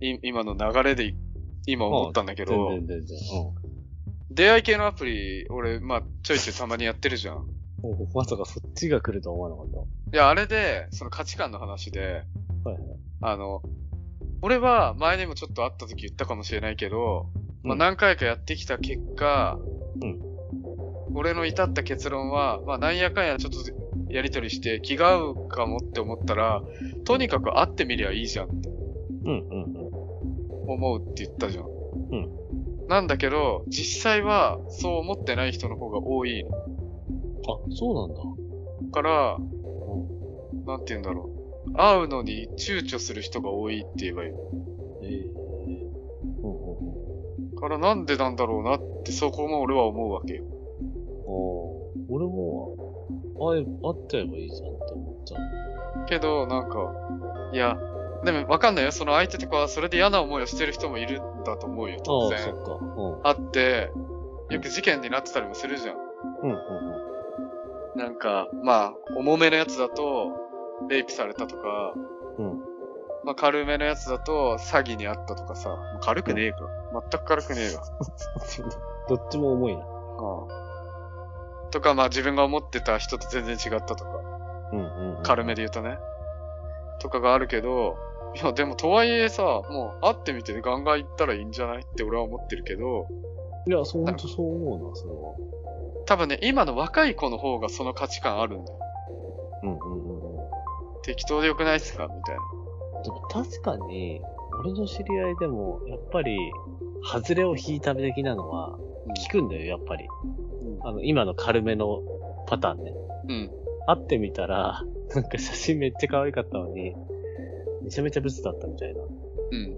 い今の流れで今思ったんだけど、全然全然。出会い系のアプリ、俺、まあ、ちょいちょいたまにやってるじゃん。まさかそっちが来るとは思わなかっいや、あれで、その価値観の話で、た。はいはい。あの、俺は前にもちょっと会った時言ったかもしれないけど、まあうん何回かやってきた結果、うん俺の至った結論は、まあなんやかんやちょっとやりとりして気が合うかもって思ったら、とにかく会ってみりゃいいじゃんってうんうんうん。思うって言ったじゃん。んなんだけど、実際はそう思ってない人の方が多いの。あ、そうなんだ。から、うん。なんて言うんだろう。会うのに躊躇する人が多いって言えばいいの。ええうんうんからなんでなんだろうなってそこも俺は思うわけよ。うん。ああ、俺も、会え、会っちゃえばいいじゃんって思っちゃう。けど、なんか、いや、でもわかんないよ。その相手とかはそれで嫌な思いをしてる人もいるんだと思うよ、当ああ、そ然。っか。うん。あって、よく事件になってたりもするじゃん。うんうんなんか、まあ、重めのやつだと、レイプされたとか、うん。うん。まあ軽めのやつだと、詐欺にあったとかさ、まあ軽くねえか。全く軽くねえわ。[LAUGHS] どっちも重いな。とか、まあ自分が思ってた人と全然違ったとか、うんうん、うん。軽めで言うとね。とかがあるけど、いや、でもとはいえさ、もう会ってみてガンガン行ったらいいんじゃない？って俺は思ってるけど、いや、そう、ほんとそう思うな、それは。多分ね、今の若い子の方がその価値観あるんだよ。うんうんうんうん。適当でよくないっすか？みたいな。でも確かに、俺の知り合いでも、やっぱり、外れを引いた的なのは、聞くんだよ、やっぱり。あの、今の軽めのパターンね。うん。会ってみたら、なんか写真めっちゃ可愛かったのに、めちゃめちゃブスだったみたいな。うん。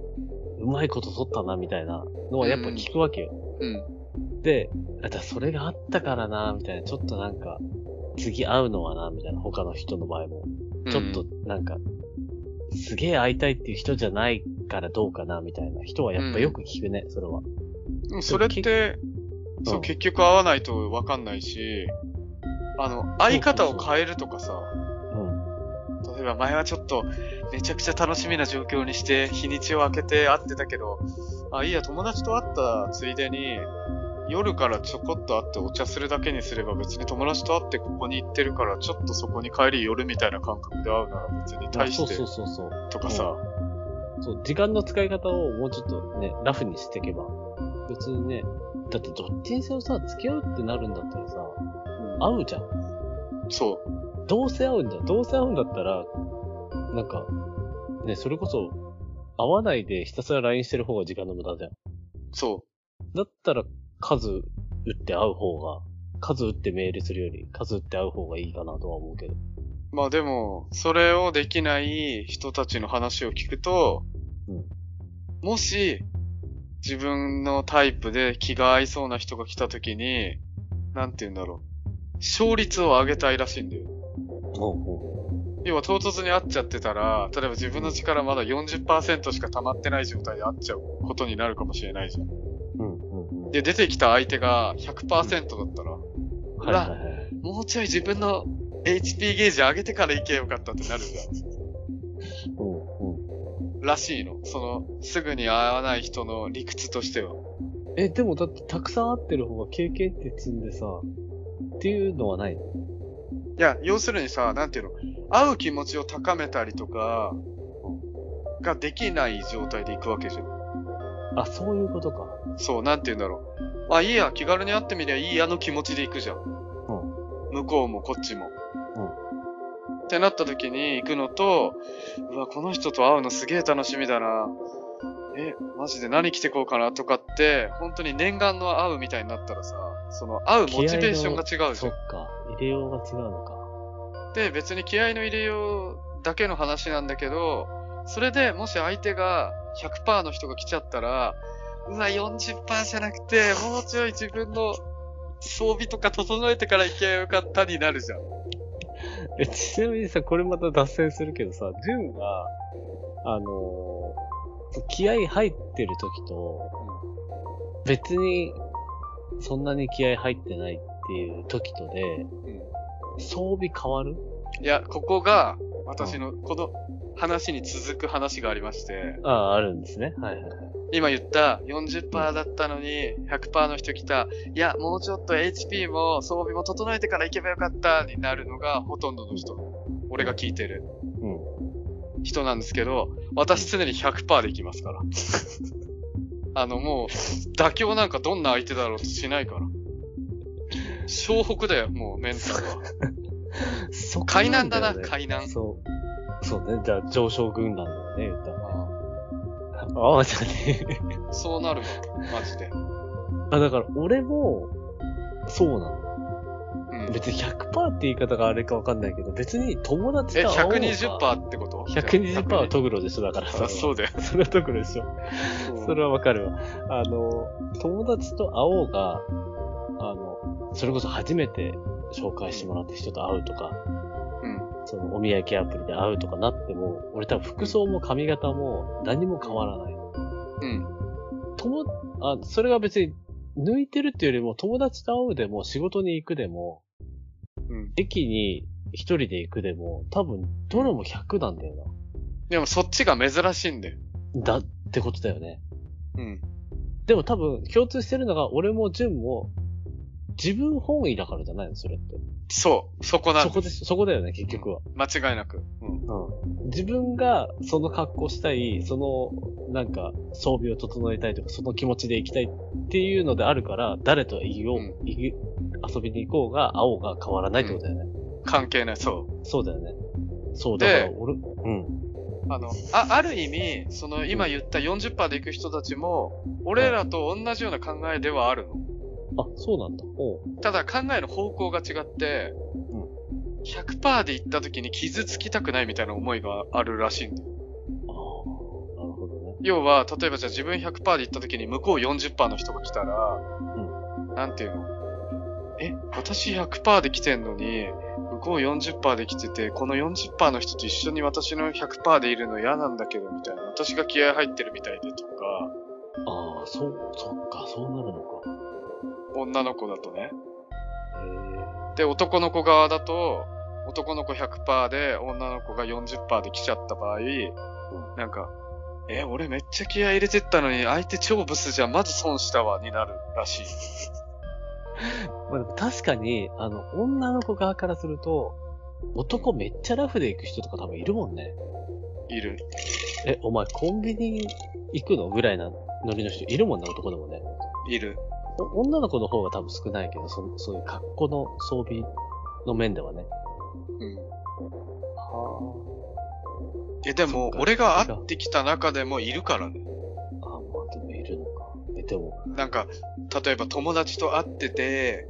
うまいこと撮ったな、みたいなのはやっぱ聞くわけよ。うん。で、あ、だそれがあったからな、みたいな。ちょっとなんか、次会うのはな、みたいな。他の人の場合も。ちょっと、なんか、すげえ会いたいっていう人じゃないからどうかな、みたいな人はやっぱよく聞くね、それは。それって、そう、うん結局会わないとわかんないし、あの、会い方を変えるとかさ、うん。例えば前はちょっと、めちゃくちゃ楽しみな状況にして、日にちを空けて会ってたけど、あ、いいや、友達と会ったついでに、夜からちょこっと会ってお茶するだけにすれば別に友達と会ってここに行ってるから、ちょっとそこに帰り寄るみたいな感覚で会うなら別に対してそうそうそうそう。とかさ、そう、時間の使い方をもうちょっとね、ラフにしていけば。別にね、だってどっちにせよさ、付き合うってなるんだったらさ、会うじゃん。そう。どうせ会うんじゃん。どうせ会うんだったら、なんか、ね、それこそ、会わないでひたすら LINE してる方が時間の無駄じゃん。そだったら、数打って会う方が、数打ってメールするより、数打って会う方がいいかなとは思うけど。う。まあでも、それをできない人たちの話を聞くと、うんもし、自分のタイプで気が合いそうな人が来た時に、なんて言うんだろう。勝率を上げたいらしいんだよ。ほうほ要は唐突に会っちゃってたら、例えば自分の力まだ40%しか溜まってない状態で会っちゃうことになるかもしれないじゃん。う。うんうんうん。で、出てきた相手が100%だったら、はいはいはい。もうちょい自分の HP ゲージ上げてから行けばよかったってなるじ。ゃん。らしいの。その、すぐに会わない人の理屈としては。え、でもだってたくさん会ってる方が経験って積んでさ、っていうのはないの？いや、要するにさ、なんていうの、会う気持ちを高めたりとか、ができない状態で行くわけじゃん。あ、そういうことか。そう、なんていうんだろう。まあいいや、気軽に会ってみりゃいいやの気持ちで行くじゃん。向こうもこっちも。ってなった時に行くのと、うわ、この人と会うのすげえ楽しみだな。え、マジで何着てこうかなとかって、本当に念願の会うみたいになったらさ、その会うモチベーションが違うじゃんそっ。か。入れようが違うのか。で、別に気合の入れようだけの話なんだけど、それでもし相手が100%の人が来ちゃったら、うわ、40%じゃなくて、もうちょい自分の装備とか整えてから行けばよかったになるじゃん。え、ちなみにさ、これまた脱線するけどさ、ジュンが、あのー気合入ってる時と、別に、そんなに気合入ってないっていう時とで、装備変わる？いや、ここが、私の、この話に続く話がありまして、ああ、あるんですね。はいはいはい。今言った40%だったのに100%の人来た、いや、もうちょっと HP も装備も整えてから行けばよかったになるのがほとんどの人。俺が聞いてるうん。人なんですけど、私常に100%で行きますから。[LAUGHS] あのもう、妥協なんかどんな相手だろうとしないから。湘北だよ、もうメンタルは。[LAUGHS] そこ海難だな、海難。そう。そうね。じゃあ、上昇軍団だよね、言ったら。ああ、じゃねそうなるわ、マジで。あ、だから、俺も、そうなの。うん。別に100%って言い方があれかわかんないけど、別に友達え、と会おうが120%ってこと？120%はトグロでしょ、だからあそうだよ。[LAUGHS] それはトグロでしょ。それはわかるわ。あの、友達と会おうが、あの、それこそ初めて紹介してもらった人と会うとか、うん。そのお土産アプリで会うとかなっても、俺多分服装も髪型も何も変わらない。うん。友、あ、それが別に抜いてるっていうよりも友達と会うでも仕事に行くでも、うん。駅に一人で行くでも、多分どれも100なんだよでもそっちが珍しいんだよ。な。だってことだよね。うん。でも多分共通してるのが、俺も純も、自分本位だからじゃないの、それって。そう。そこなんそこです、そこだよね、結局は。間違いなく。うん。うん。自分がその格好したい、その、なんか、装備を整えたいとか、その気持ちで行きたいっていうのであるから、誰と言おう、うん遊びに行こうが、会おうが変わらないってことだよね。関係ない。そそうだよね。そう、でだから俺、うん。う。あの、あ、ある意味、その今言った40%で行く人たちも、俺らと同じような考えではあるの。あ、そうなんだ。おう。ただ考えの方向が違って、100%で行った時に傷つきたくないみたいな思いがあるらしいんだよ。ああ、なるほどね。要は、例えばじゃあ自分100%で行った時に向こう40%の人が来たら、なんていうの？え、私100%で来てんのに、向こう40%で来てて、この40%の人と一緒に私の100%でいるの嫌なんだけど、みたいな。私が気合入ってるみたいでとか、ああ、そう、そっか、そうなるのか。女の子だとね。へで、男の子側だと、男の子100%で、女の子が40%で来ちゃった場合、なんか、え、俺めっちゃ気合入れてったのに、相手超ブスじゃん、まず損したわ、になるらしい。え。[LAUGHS] まあ、でも確かに、あの、女の子側からすると、男めっちゃラフで行く人とか多分いるもんね。いる。え、お前コンビニ行くの？ぐらいなノリの人いるもんね、男でもね。いる。お女の子の方が多分少ないけど、そそういう格好の装備の面ではね。うん。はえ、でも俺が会ってきた中でもいるからね。あ。あ、まあでもいるのか。え、でも、なんか、例えば友達と会ってて、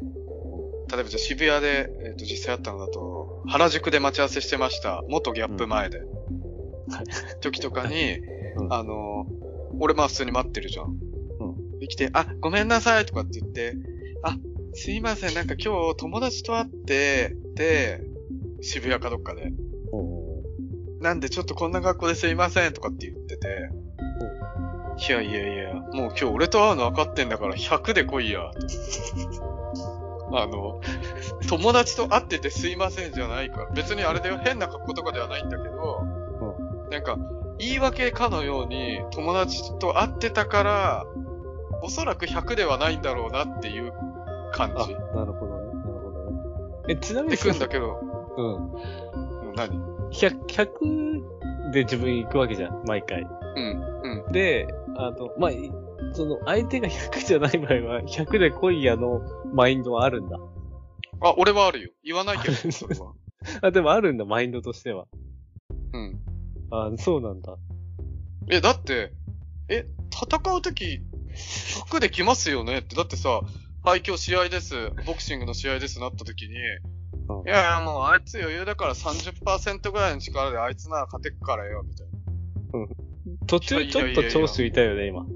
例えばじゃあ渋谷で、えっ、と、実際会ったのだと、原宿で待ち合わせしてました。元ギャップ前で。はい。時とかに、[LAUGHS] うんあの、俺まあ普通に待ってるじゃん。うできて、あ、ごめんなさいとかって言って、あ、すいません、なんか今日友達と会って、で、渋谷かどっかで。おなんでちょっとこんな格好ですいませんとかって言ってて、いやいやいや、もう今日俺と会うの分かってんだから100で来いや。あの、友達と会っててすいませんじゃないから。別にあれで変な格好とかではないんだけど、なんか、言い訳かのように友達と会ってたから、おそらく100ではないんだろうなっていう感あ、じなるほどね。なるほどね。え、ちなみにでくんだけど、うん。うん何100、100で自分行くわけじゃん、毎回。うん、うん。で、あの、まあ、いその、相手が100じゃない場合は、100で来いやのマインドはあるんだ。あ、俺はあるよ。言わないけど、それは。[LAUGHS] あ、でもあるんだ、マインドとしては。うん。あ、そうなんだ。え、だって、え、戦うとき、100で来ますよねって。だってさ、はい、今日試合です。ボクシングの試合ですなったときに、うんいやいや、もうあいつ余裕だから30%ぐらいの力であいつなら勝てっからよ、みたいな。途中ちょっと長州いたよね、今。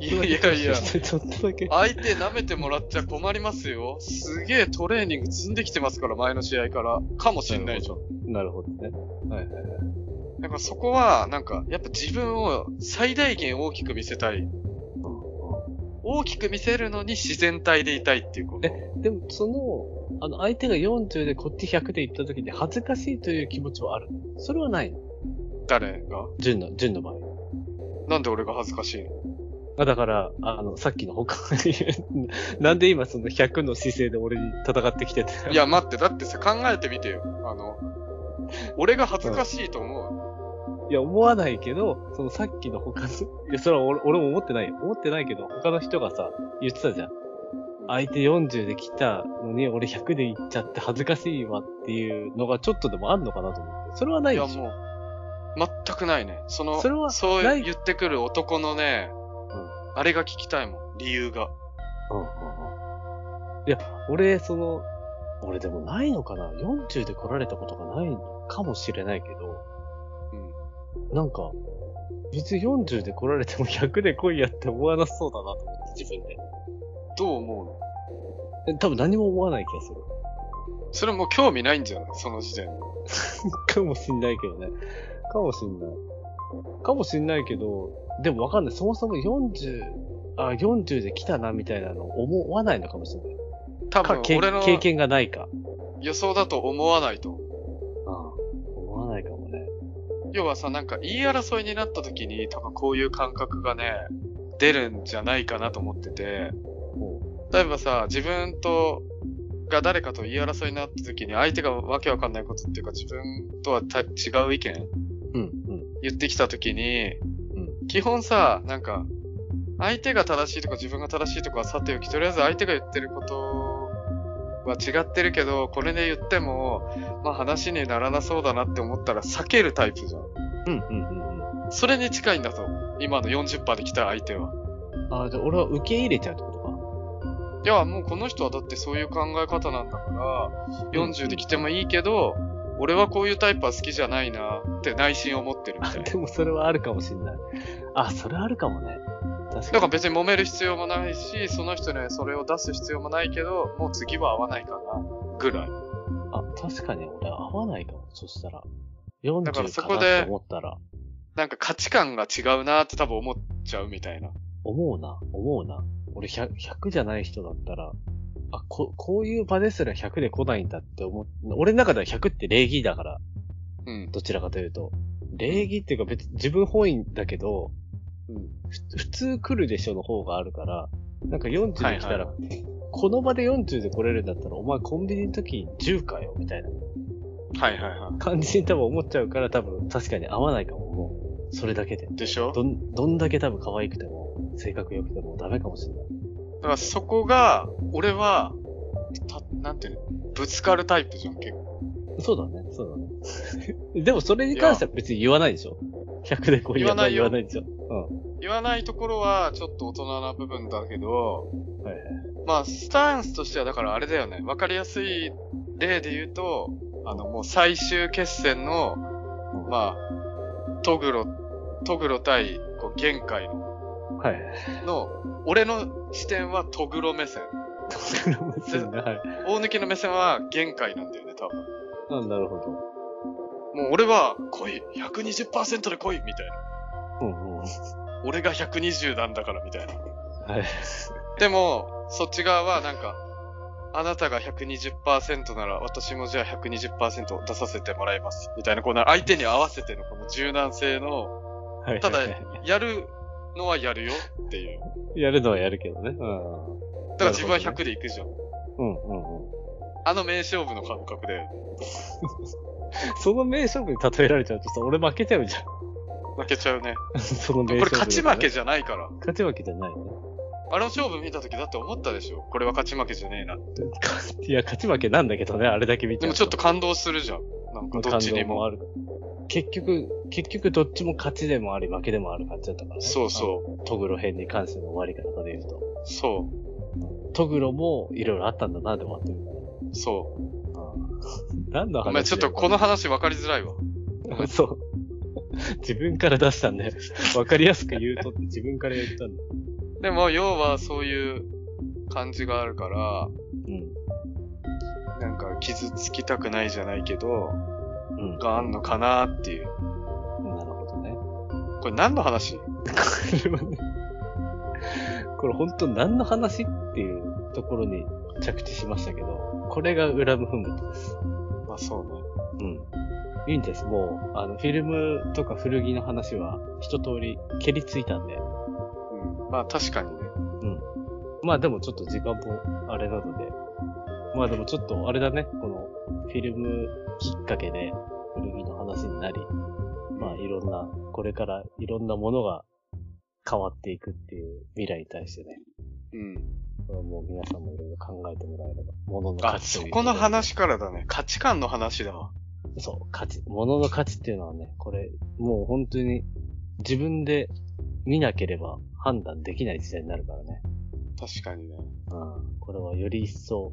いやいや長州してちょっとだけ。相手舐めてもらっちゃ困りますよ。すげえトレーニング積んできてますから、前の試合から。かもしんないじゃん。なるほどね。はいはいはい。なんかそこは、なんか、やっぱ自分を最大限大きく見せたい。大きく見せるのに自然体でいたいっていうこと。でも、その、あの、相手が40でこっち100で行った時に恥ずかしいという気持ちはある。それはないの？誰が？純の、純の場合。なんで俺が恥ずかしいの？あ、だから、あの、さっきの他に、[LAUGHS] なんで今その100の姿勢で俺に戦ってきてて。いや、待って、だってさ、考えてみてよ。あの、俺が恥ずかしいと思う。いや、思わないけど、そのさっきの他の、いや、それは俺俺も思ってないよ。思ってないけど、他の人がさ、言ってたじゃん。相手40で来たのに、俺100で行っちゃって恥ずかしいわっていうのがちょっとでもあんのかなと思って。それはないいや、でしょ。もう、全くないね。その、それはそう言ってくる男のね、うんあれが聞きたいもん。理由が。うんうんうん。いや、俺、その、俺でもないのかな ?40 で来られたことがないのかもしれないけど、うん。なんか、別に40で来られても100で来いやって思わなそうだなと思って、自分で。どう思うの？え多分何も思わない気がする。それもう興味ないんじゃない？その時点で。[LAUGHS] かもしんないけどね。かもしんない。かもしんないけど、でもわかんない。そもそも40、あ、40で来たなみたいなの思わないのかもしれない。多分俺の経験がないか。予想だと思わないと思要はさ、なんか言い争いになった時に多分こういう感覚がね、出るんじゃないかなと思ってて、も例えばさ、自分と、が誰かと言い争いになった時に相手がわけわかんないことっていうか自分とはた違う意見う、うん、うん、言ってきた時に、うん。基本さ、なんか、相手が正しいとか自分が正しいとかはさておき、とりあえず相手が言ってることは違ってるけど、これで言っても、まあ話にならなそうだなって思ったら避けるタイプじゃん。うん、うん、うん。うんそれに近いんだと思う。今の40%で来た相手は。ああ、じゃあ俺は受け入れちゃうってことか。いや、もうこの人はだってそういう考え方なんだから、40で来てもいいけど、俺はこういうタイプは好きじゃないなって内心思ってるみあ、たいな。でもそれはあるかもしんない。あ、それあるかもね。確かに。だから別に揉める必要もないし、その人にはそれを出す必要もないけど、もう次は会わないかな、ぐらい。あ、確かに俺合わないかも。そしたら。40だからそかこで思ったら、なんか価値観が違うなって多分思っちゃうみたいな。思うな、思うな。俺100、100じゃない人だったら、あ、こ、こういう場ですら100で来ないんだって思う。俺の中では100って礼儀だから、うん。どちらかというと。礼儀っていうか別に自分本位だけど、うん。ふ普通来るでしょの方があるから、なんか40で来たら、はこの場で40で来れるんだったら、お前コンビニの時に10かよ、みたいなはいはいは感じに多分思っちゃうから、多分確かに合わないかも、もう。それだけで。い。でしょ？どん、どんだけ多分可愛くても、性格良くてもダメかもしれない。だからそこが、俺は、た、なんていうの？ぶつかるタイプじゃん、結構。そうだね、そうだね。[LAUGHS] でもそれに関しては別に言わないでしょ ?100 でこう言わない言わないよ言わないでしょうん。言わないところは、ちょっと大人な部分だけど、はいはい。まあ、スタンスとしては、だからあれだよね。わかりやすい例で言うと、あの、もう最終決戦の、まあ、トグロ、トグロ対、こう、限界のはい。の、俺の視点はトグロ目線。トグロ目線が、はい。大抜きの目線は限界なんだよね、多分。あなるほど。もう俺は、来い !120% で来いみたいな。うんうん。俺が120なんだから、みたいな。はい。でも、そっち側はなんか、あなたが120%なら私もじゃあ120%出させてもらいます。みたいな、この相手に合わせてのこの柔軟性の、はい。ただやるのはやるよっていう。やるのはやるけどね。うん。だから自分はなるほ100で行くじゃん。うんうんうん。あの名勝負の感覚で [LAUGHS] その名勝負に例えられちゃうとさ、俺負けちゃうじゃ負けちゃうね。ん。[LAUGHS] そのこれ名勝ち負けじゃないから。勝ち負けじゃないね。あの勝負見た時だって思ったでしょこれは勝ち負けじゃねえな。[LAUGHS] いや、勝ち負けなんだけどね、あれだけ見ちゃうでもちょっと感動するじゃん。なんかどっちにも。感動ある。結局、結局どっちも勝ちでもあり、負けでもある感じだったからね。そうそあの。トグロ編に関しての終わり方で言うと。そトグロもいろいろあったんだなで終わってる。そう。[LAUGHS] 何の話ごめん、ちょっとこの話分かりづらいわ。話。そう。[LAUGHS] 自分から出したんだよ。わかりやすく言うとって自分から言ったんだよ。でも、要はそういう感じがあるから、うん。なんか傷つきたくないじゃないけど、うん。があんのかなっていう。なるほどね。これ何の話？これはね、これ本当何の話っていうところに着地しましたけど、これがウラムフンブトです。まあそうね。うん。いいんです。もう、あの、フィルムとか古着の話は一通り蹴りついたんで。うん。まあ確かにね。まあでもちょっと時間もあれなので。まあでもちょっとあれだね。このフィルムきっかけで古着の話になり、まあいろんな、これからいろんなものが変わっていくっていう未来に対してね。うん。これはもう皆さんもいろいろ考えてもらえれば、物のあ、価値というそこの話からだね。価値観の話だわ。そう、価値、物の価値っていうのはね、これ、もう本当に自分で見なければ判断できない時代になるからね。確かにね。うん。これはより一層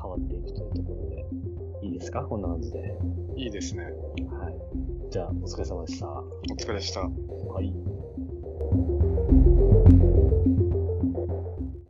変わっていくというところで、いいですか？こんな感じで。いいですね。はい。じゃあ、お疲れ様でした。お疲れでした。はい。